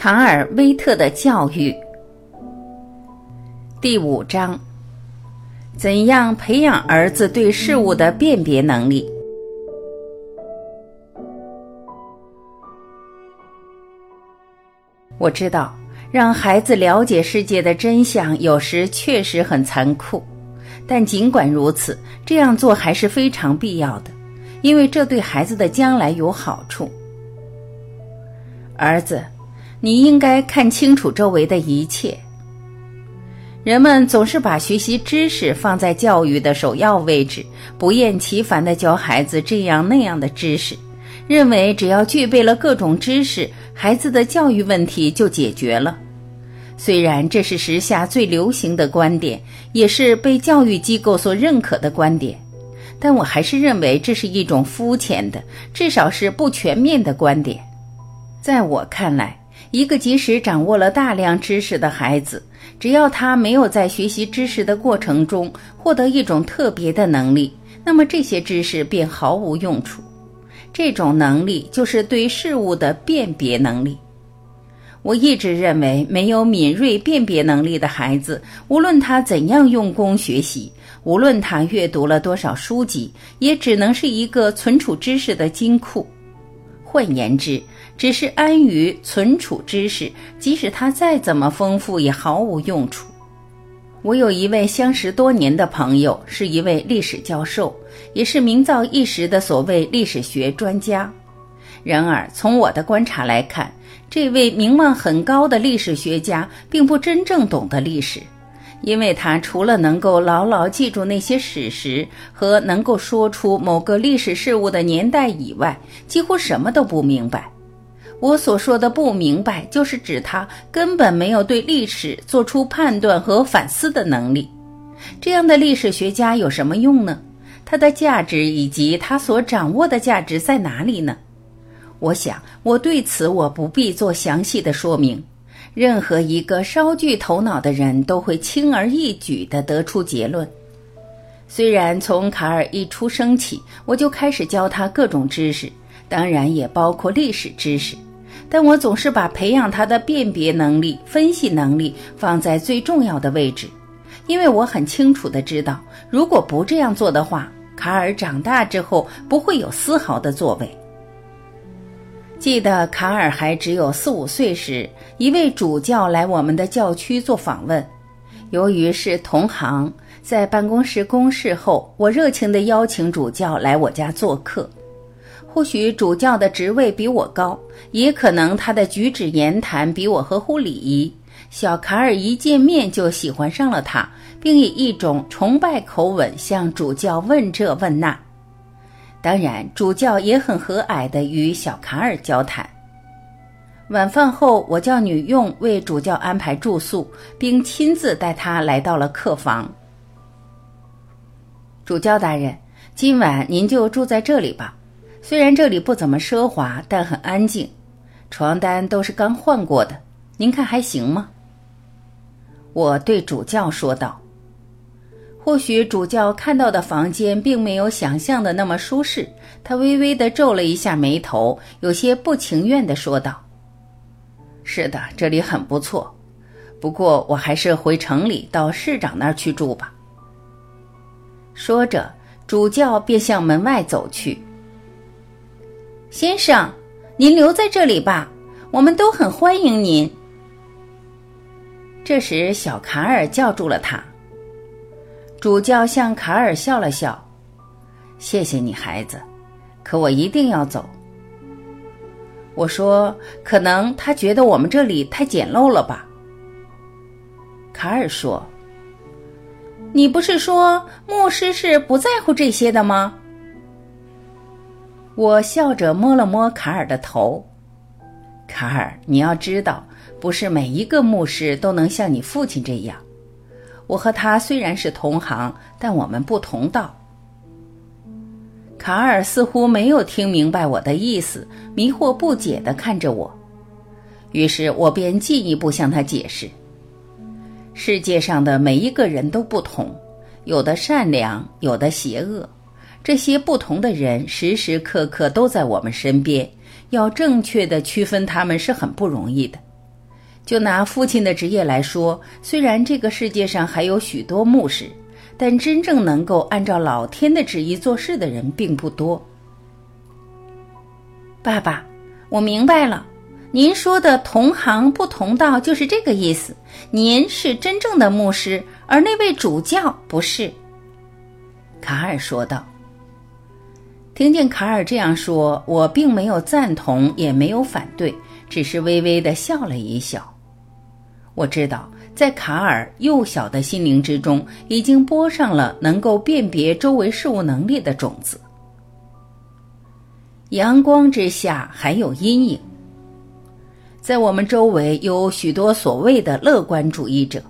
卡尔威特的教育第五章：怎样培养儿子对事物的辨别能力？我知道，让孩子了解世界的真相，有时确实很残酷，但尽管如此，这样做还是非常必要的，因为这对孩子的将来有好处。儿子，你应该看清楚周围的一切。人们总是把学习知识放在教育的首要位置，不厌其烦地教孩子这样那样的知识，认为只要具备了各种知识，孩子的教育问题就解决了。虽然这是时下最流行的观点，也是被教育机构所认可的观点，但我还是认为这是一种肤浅的，至少是不全面的观点。在我看来，一个即使掌握了大量知识的孩子，只要他没有在学习知识的过程中获得一种特别的能力，那么这些知识便毫无用处。这种能力就是对事物的辨别能力。我一直认为，没有敏锐辨别能力的孩子，无论他怎样用功学习，无论他阅读了多少书籍，也只能是一个存储知识的金库。换言之，只是安于存储知识，即使它再怎么丰富，也毫无用处。我有一位相识多年的朋友，是一位历史教授，也是名噪一时的所谓历史学专家。然而，从我的观察来看，这位名望很高的历史学家并不真正懂得历史。因为他除了能够牢牢记住那些史实和能够说出某个历史事物的年代以外，几乎什么都不明白。我所说的不明白，就是指他根本没有对历史做出判断和反思的能力。这样的历史学家有什么用呢？他的价值以及他所掌握的价值在哪里呢？我想，我对此我不必做详细的说明。任何一个稍具头脑的人都会轻而易举地得出结论。虽然从卡尔一出生起，我就开始教他各种知识，当然也包括历史知识，但我总是把培养他的辨别能力、分析能力放在最重要的位置，因为我很清楚地知道，如果不这样做的话，卡尔长大之后不会有丝毫的作为。记得卡尔还只有四五岁时，一位主教来我们的教区做访问。由于是同行，在办公室公事后，我热情地邀请主教来我家做客。或许主教的职位比我高，也可能他的举止言谈比我合乎礼仪。小卡尔一见面就喜欢上了他，并以一种崇拜口吻向主教问这问那。当然，主教也很和蔼地与小卡尔交谈。晚饭后，我叫女佣为主教安排住宿，并亲自带他来到了客房。主教大人，今晚您就住在这里吧。虽然这里不怎么奢华，但很安静，床单都是刚换过的。您看还行吗？我对主教说道。或许主教看到的房间并没有想象的那么舒适，他微微地皱了一下眉头，有些不情愿地说道：“是的，这里很不错，不过我还是回城里到市长那儿去住吧。”说着，主教便向门外走去。“先生，您留在这里吧，我们都很欢迎您。”这时，小卡尔叫住了他。主教向卡尔笑了笑，谢谢你，孩子。可我一定要走。我说，可能他觉得我们这里太简陋了吧？卡尔说：“你不是说牧师是不在乎这些的吗？”我笑着摸了摸卡尔的头。卡尔，你要知道，不是每一个牧师都能像你父亲这样。我和他虽然是同行，但我们不同道。卡尔似乎没有听明白我的意思，迷惑不解地看着我。于是我便进一步向他解释：世界上的每一个人都不同，有的善良，有的邪恶。这些不同的人时时刻刻都在我们身边，要正确的区分他们是很不容易的。就拿父亲的职业来说，虽然这个世界上还有许多牧师，但真正能够按照老天的旨意做事的人并不多。爸爸，我明白了，您说的同行不同道就是这个意思。您是真正的牧师，而那位主教不是。卡尔说道。听见卡尔这样说，我并没有赞同，也没有反对，只是微微的笑了一笑。我知道，在卡尔幼小的心灵之中，已经播上了能够辨别周围事物能力的种子。阳光之下还有阴影，在我们周围有许多所谓的乐观主义者，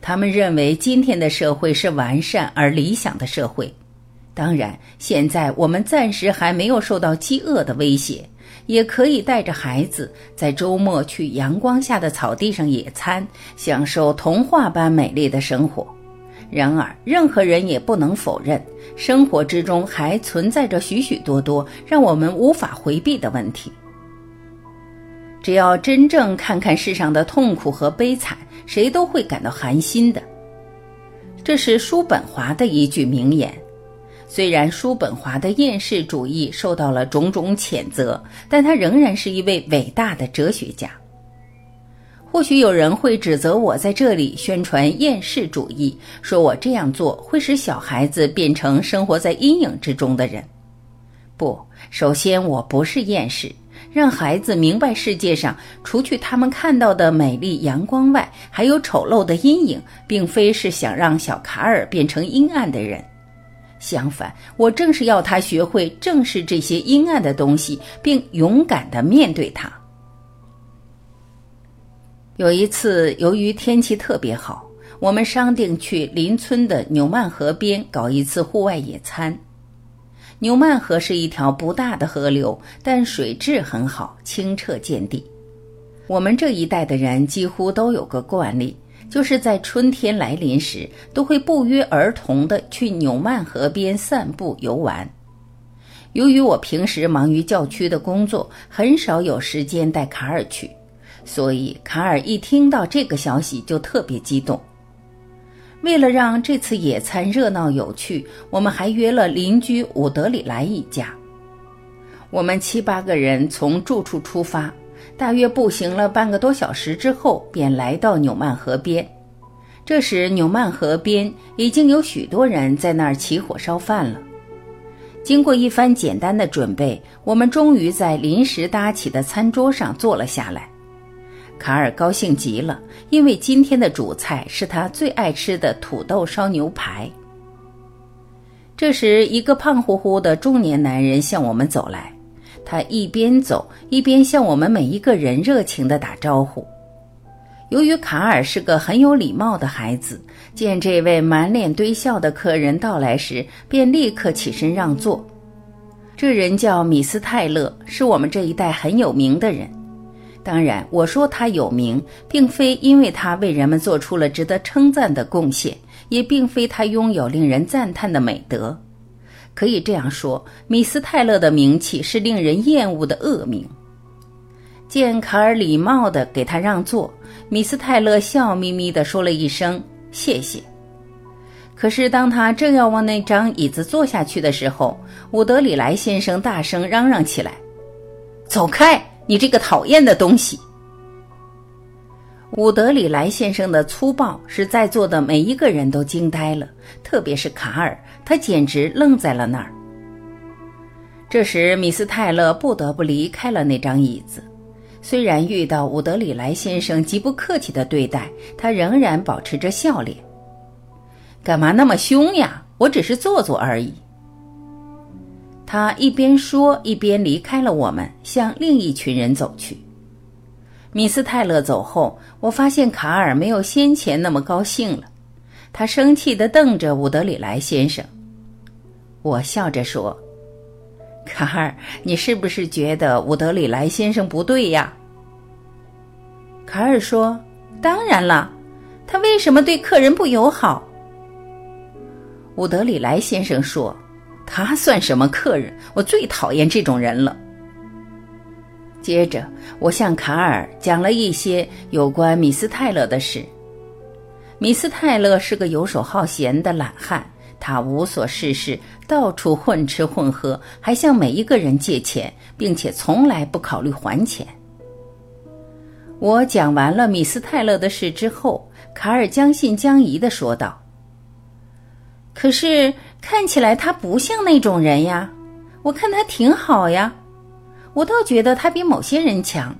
他们认为今天的社会是完善而理想的社会。当然，现在我们暂时还没有受到饥饿的威胁，也可以带着孩子在周末去阳光下的草地上野餐，享受童话般美丽的生活。然而，任何人也不能否认，生活之中还存在着许许多多让我们无法回避的问题。只要真正看看世上的痛苦和悲惨，谁都会感到寒心的。这是叔本华的一句名言。虽然叔本华的厌世主义受到了种种谴责，但他仍然是一位伟大的哲学家。或许有人会指责我在这里宣传厌世主义，说我这样做会使小孩子变成生活在阴影之中的人。不，首先我不是厌世，让孩子明白世界上除去他们看到的美丽阳光外，还有丑陋的阴影，并非是想让小卡尔变成阴暗的人。相反，我正是要他学会正视这些阴暗的东西，并勇敢的面对它。有一次，由于天气特别好，我们商定去邻村的纽曼河边搞一次户外野餐。纽曼河是一条不大的河流，但水质很好，清澈见底。我们这一代的人几乎都有个惯例。就是在春天来临时，都会不约而同地去纽曼河边散步游玩。由于我平时忙于教区的工作，很少有时间带卡尔去，所以卡尔一听到这个消息就特别激动。为了让这次野餐热闹有趣，我们还约了邻居伍德里莱一家。我们七八个人从住处出发。大约步行了半个多小时之后，便来到纽曼河边。这时，纽曼河边已经有许多人在那儿起火烧饭了。经过一番简单的准备，我们终于在临时搭起的餐桌上坐了下来。卡尔高兴极了，因为今天的主菜是他最爱吃的土豆烧牛排。这时，一个胖乎乎的中年男人向我们走来。他一边走一边向我们每一个人热情地打招呼。由于卡尔是个很有礼貌的孩子，见这位满脸堆笑的客人到来时，便立刻起身让座。这人叫米斯泰勒，是我们这一代很有名的人。当然，我说他有名，并非因为他为人们做出了值得称赞的贡献，也并非他拥有令人赞叹的美德。可以这样说，米斯泰勒的名气是令人厌恶的恶名。见卡尔礼貌地给他让座，米斯泰勒笑眯眯地说了一声“谢谢”。可是当他正要往那张椅子坐下去的时候，伍德里莱先生大声嚷嚷起来：“走开，你这个讨厌的东西！”伍德里莱先生的粗暴使在座的每一个人都惊呆了，特别是卡尔，他简直愣在了那儿。这时，米斯泰勒不得不离开了那张椅子。虽然遇到伍德里莱先生极不客气的对待，他仍然保持着笑脸。干嘛那么凶呀？我只是坐坐而已。他一边说，一边离开了我们，向另一群人走去。米斯泰勒走后，我发现卡尔没有先前那么高兴了。他生气地瞪着伍德里莱先生。我笑着说：“卡尔，你是不是觉得伍德里莱先生不对呀？”卡尔说：“当然了，他为什么对客人不友好？”伍德里莱先生说：“他算什么客人？我最讨厌这种人了。”接着，我向卡尔讲了一些有关米斯泰勒的事。米斯泰勒是个游手好闲的懒汉，他无所事事，到处混吃混喝，还向每一个人借钱，并且从来不考虑还钱。我讲完了米斯泰勒的事之后，卡尔将信将疑地说道：“可是看起来他不像那种人呀，我看他挺好呀。”我倒觉得他比某些人强。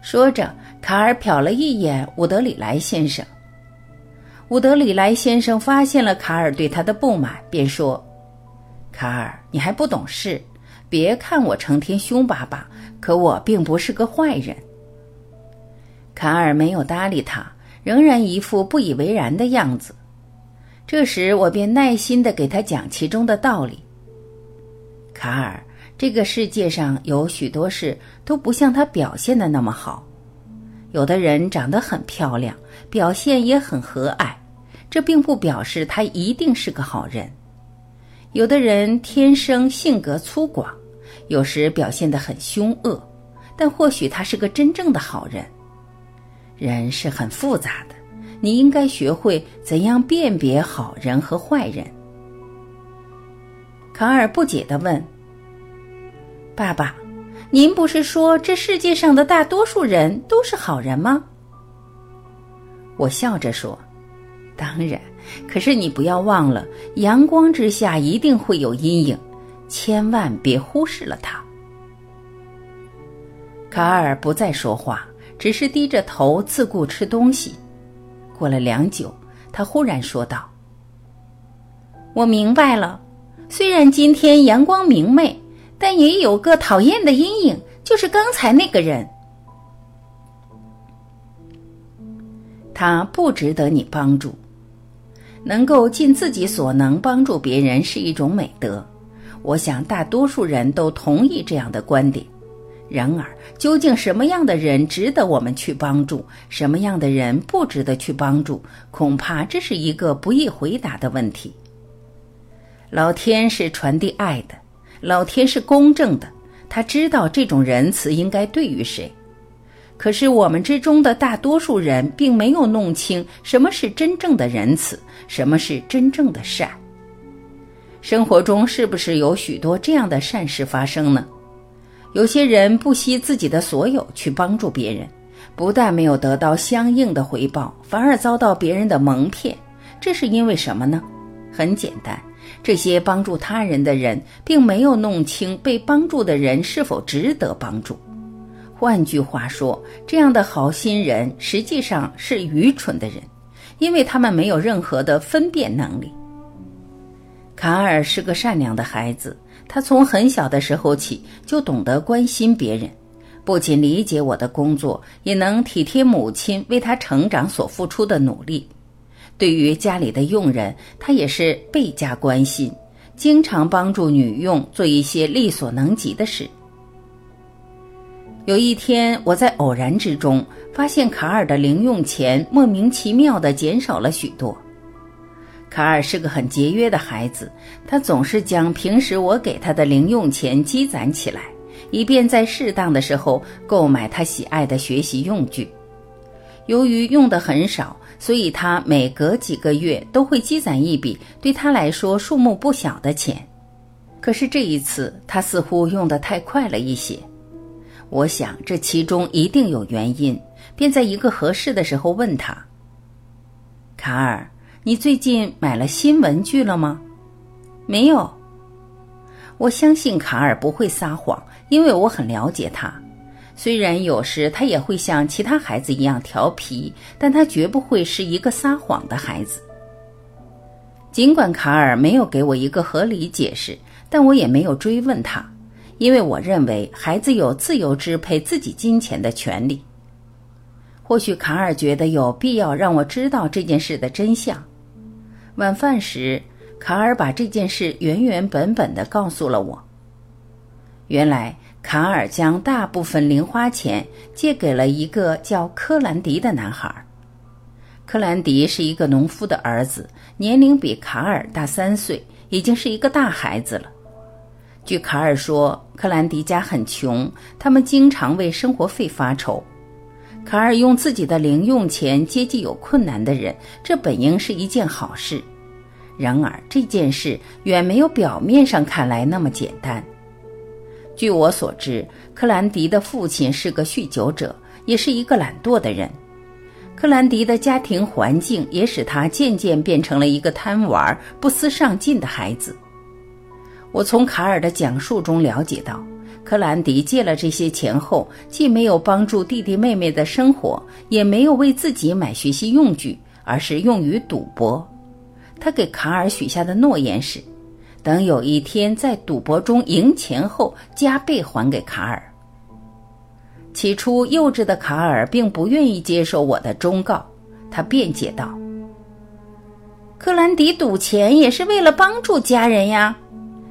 说着，卡尔瞟了一眼伍德里莱先生。伍德里莱先生发现了卡尔对他的不满，便说：“卡尔，你还不懂事，别看我成天凶巴巴，可我并不是个坏人。”卡尔没有搭理他，仍然一副不以为然的样子。这时，我便耐心地给他讲其中的道理。卡尔。这个世界上有许多事都不像他表现的那么好。有的人长得很漂亮，表现也很和蔼，这并不表示他一定是个好人。有的人天生性格粗犷，有时表现得很凶恶，但或许他是个真正的好人。人是很复杂的，你应该学会怎样辨别好人和坏人。卡尔不解地问。爸爸，您不是说这世界上的大多数人都是好人吗？我笑着说：“当然，可是你不要忘了，阳光之下一定会有阴影，千万别忽视了它。”卡尔不再说话，只是低着头自顾吃东西。过了良久，他忽然说道：“我明白了，虽然今天阳光明媚。”但也有个讨厌的阴影，就是刚才那个人。他不值得你帮助。能够尽自己所能帮助别人是一种美德，我想大多数人都同意这样的观点。然而，究竟什么样的人值得我们去帮助，什么样的人不值得去帮助，恐怕这是一个不易回答的问题。老天是传递爱的。老天是公正的，他知道这种仁慈应该对于谁。可是我们之中的大多数人并没有弄清什么是真正的仁慈，什么是真正的善。生活中是不是有许多这样的善事发生呢？有些人不惜自己的所有去帮助别人，不但没有得到相应的回报，反而遭到别人的蒙骗。这是因为什么呢？很简单。这些帮助他人的人，并没有弄清被帮助的人是否值得帮助。换句话说，这样的好心人实际上是愚蠢的人，因为他们没有任何的分辨能力。卡尔是个善良的孩子，他从很小的时候起就懂得关心别人，不仅理解我的工作，也能体贴母亲为他成长所付出的努力。对于家里的佣人，他也是倍加关心，经常帮助女佣做一些力所能及的事。有一天，我在偶然之中发现卡尔的零用钱莫名其妙地减少了许多。卡尔是个很节约的孩子，他总是将平时我给他的零用钱积攒起来，以便在适当的时候购买他喜爱的学习用具。由于用的很少。所以他每隔几个月都会积攒一笔对他来说数目不小的钱，可是这一次他似乎用得太快了一些。我想这其中一定有原因，便在一个合适的时候问他：“卡尔，你最近买了新文具了吗？”“没有。”我相信卡尔不会撒谎，因为我很了解他。虽然有时他也会像其他孩子一样调皮，但他绝不会是一个撒谎的孩子。尽管卡尔没有给我一个合理解释，但我也没有追问他，因为我认为孩子有自由支配自己金钱的权利。或许卡尔觉得有必要让我知道这件事的真相。晚饭时，卡尔把这件事原原本本的告诉了我。原来。卡尔将大部分零花钱借给了一个叫科兰迪的男孩。科兰迪是一个农夫的儿子，年龄比卡尔大三岁，已经是一个大孩子了。据卡尔说，克兰迪家很穷，他们经常为生活费发愁。卡尔用自己的零用钱接济有困难的人，这本应是一件好事。然而，这件事远没有表面上看来那么简单。据我所知，克兰迪的父亲是个酗酒者，也是一个懒惰的人。克兰迪的家庭环境也使他渐渐变成了一个贪玩、不思上进的孩子。我从卡尔的讲述中了解到。克兰迪借了这些钱后，既没有帮助弟弟妹妹的生活，也没有为自己买学习用具，而是用于赌博。他给卡尔许下的诺言是，等有一天在赌博中赢钱后，加倍还给卡尔。起初，幼稚的卡尔并不愿意接受我的忠告，他辩解道：“克兰迪赌钱也是为了帮助家人呀，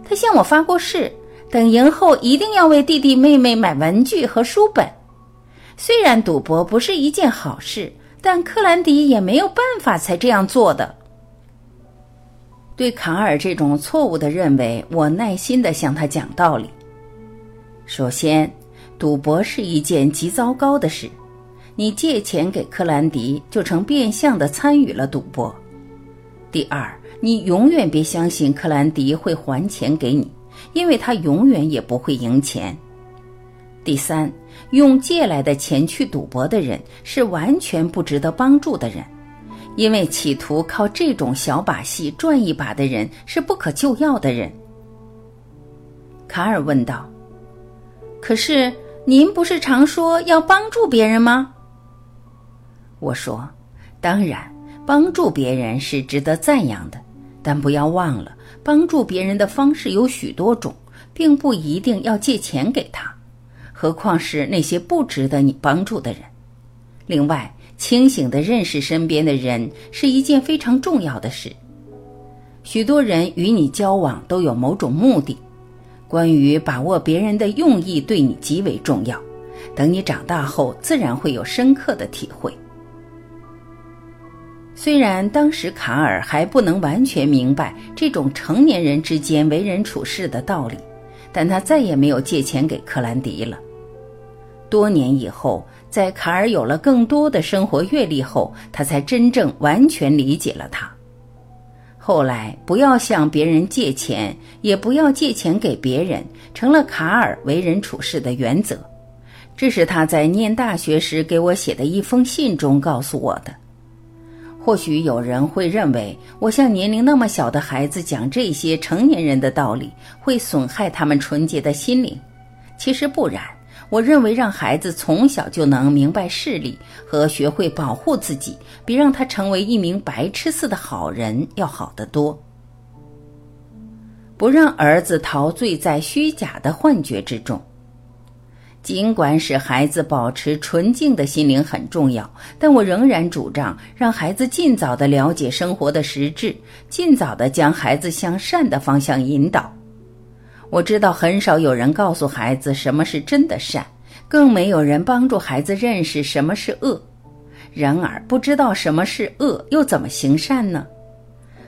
他向我发过誓。”等赢后一定要为弟弟妹妹买文具和书本。虽然赌博不是一件好事，但克兰迪也没有办法才这样做的。对卡尔这种错误的认为，我耐心地向他讲道理。首先，赌博是一件极糟糕的事，你借钱给克兰迪，就成变相的参与了赌博。第二，你永远别相信克兰迪会还钱给你。因为他永远也不会赢钱。第三，用借来的钱去赌博的人是完全不值得帮助的人，因为企图靠这种小把戏赚一把的人是不可救药的人。卡尔问道：“可是您不是常说要帮助别人吗？”我说：“当然，帮助别人是值得赞扬的，但不要忘了。”帮助别人的方式有许多种，并不一定要借钱给他，何况是那些不值得你帮助的人。另外，清醒地认识身边的人是一件非常重要的事。许多人与你交往都有某种目的，关于把握别人的用意对你极为重要。等你长大后，自然会有深刻的体会。虽然当时卡尔还不能完全明白这种成年人之间为人处事的道理，但他再也没有借钱给克兰迪了。多年以后，在卡尔有了更多的生活阅历后，他才真正完全理解了他。后来，不要向别人借钱，也不要借钱给别人，成了卡尔为人处事的原则。这是他在念大学时给我写的一封信中告诉我的。或许有人会认为，我向年龄那么小的孩子讲这些成年人的道理，会损害他们纯洁的心灵。其实不然，我认为让孩子从小就能明白事理和学会保护自己，比让他成为一名白痴似的好人要好得多。不让儿子陶醉在虚假的幻觉之中。尽管使孩子保持纯净的心灵很重要，但我仍然主张让孩子尽早的了解生活的实质，尽早的将孩子向善的方向引导。我知道很少有人告诉孩子什么是真的善，更没有人帮助孩子认识什么是恶。然而，不知道什么是恶，又怎么行善呢？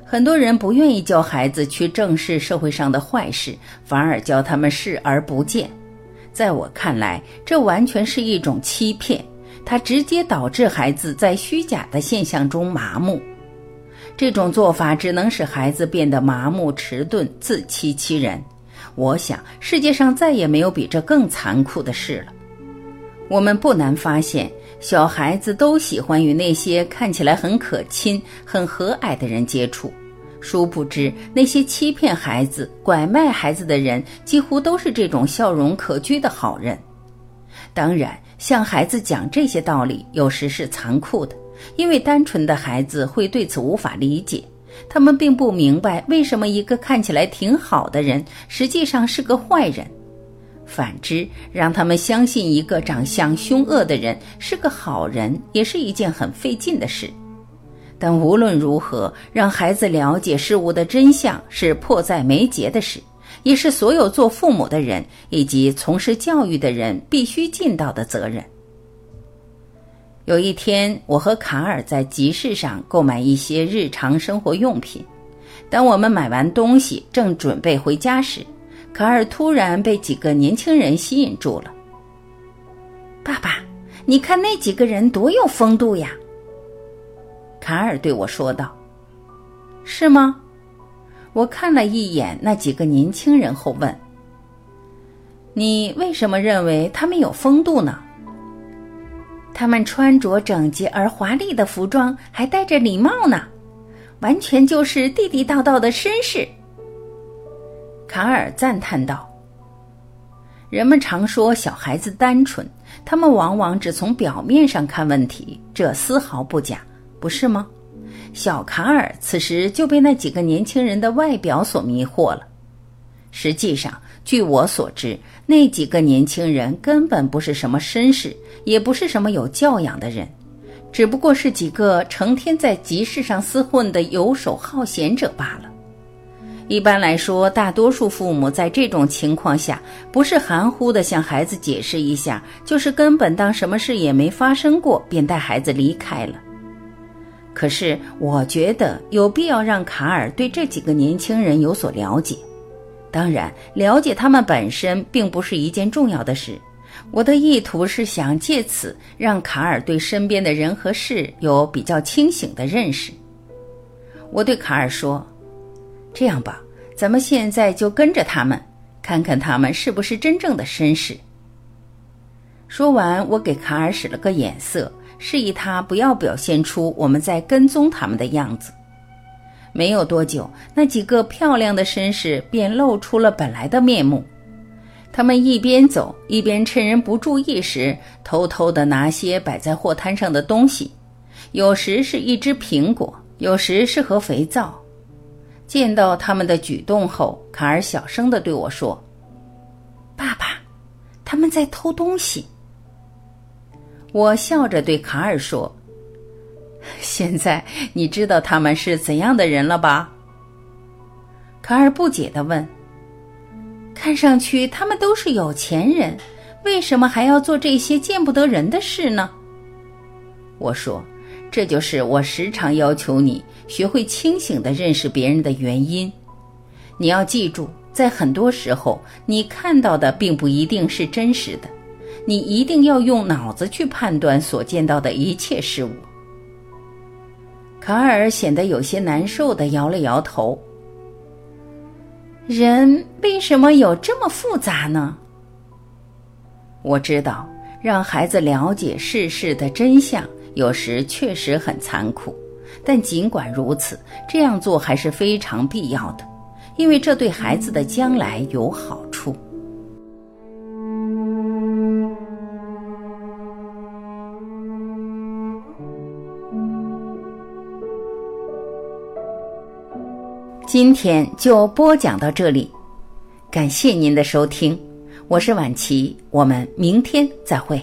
很多人不愿意教孩子去正视社会上的坏事，反而教他们视而不见。在我看来，这完全是一种欺骗，它直接导致孩子在虚假的现象中麻木。这种做法只能使孩子变得麻木、迟钝、自欺欺人。我想，世界上再也没有比这更残酷的事了。我们不难发现，小孩子都喜欢与那些看起来很可亲、很和蔼的人接触。殊不知，那些欺骗孩子、拐卖孩子的人，几乎都是这种笑容可掬的好人。当然，向孩子讲这些道理，有时是残酷的，因为单纯的孩子会对此无法理解。他们并不明白，为什么一个看起来挺好的人，实际上是个坏人。反之，让他们相信一个长相凶恶的人是个好人，也是一件很费劲的事。但无论如何，让孩子了解事物的真相是迫在眉睫的事，也是所有做父母的人以及从事教育的人必须尽到的责任。有一天，我和卡尔在集市上购买一些日常生活用品。当我们买完东西，正准备回家时，卡尔突然被几个年轻人吸引住了。爸爸，你看那几个人多有风度呀！卡尔对我说道。“是吗？”我看了一眼那几个年轻人后问：“你为什么认为他们有风度呢？”他们穿着整洁而华丽的服装，还戴着礼帽呢，完全就是地地道道的绅士。卡尔赞叹道：“人们常说小孩子单纯。”他们往往只从表面上看问题，这丝毫不假，不是吗？小卡尔此时就被那几个年轻人的外表所迷惑了。实际上，据我所知，那几个年轻人根本不是什么绅士，也不是什么有教养的人，只不过是几个成天在集市上厮混的游手好闲者罢了。一般来说，大多数父母在这种情况下，不是含糊的向孩子解释一下，就是根本当什么事也没发生过，便带孩子离开了。可是，我觉得有必要让卡尔对这几个年轻人有所了解。当然，了解他们本身并不是一件重要的事。我的意图是想借此让卡尔对身边的人和事有比较清醒的认识。我对卡尔说。这样吧，咱们现在就跟着他们，看看他们是不是真正的绅士。说完，我给卡尔使了个眼色，示意他不要表现出我们在跟踪他们的样子。没有多久，那几个漂亮的绅士便露出了本来的面目。他们一边走，一边趁人不注意时，偷偷地拿些摆在货摊上的东西，有时是一只苹果，有时是盒肥皂。见到他们的举动后，卡尔小声的对我说：“爸爸，他们在偷东西。”我笑着对卡尔说：“现在你知道他们是怎样的人了吧？”卡尔不解的问：“看上去他们都是有钱人，为什么还要做这些见不得人的事呢？”我说：“这就是我时常要求你。”学会清醒的认识别人的原因。你要记住，在很多时候，你看到的并不一定是真实的。你一定要用脑子去判断所见到的一切事物。卡尔显得有些难受地摇了摇头。人为什么有这么复杂呢？我知道，让孩子了解世事的真相，有时确实很残酷。但尽管如此，这样做还是非常必要的，因为这对孩子的将来有好处。今天就播讲到这里，感谢您的收听，我是晚琪，我们明天再会。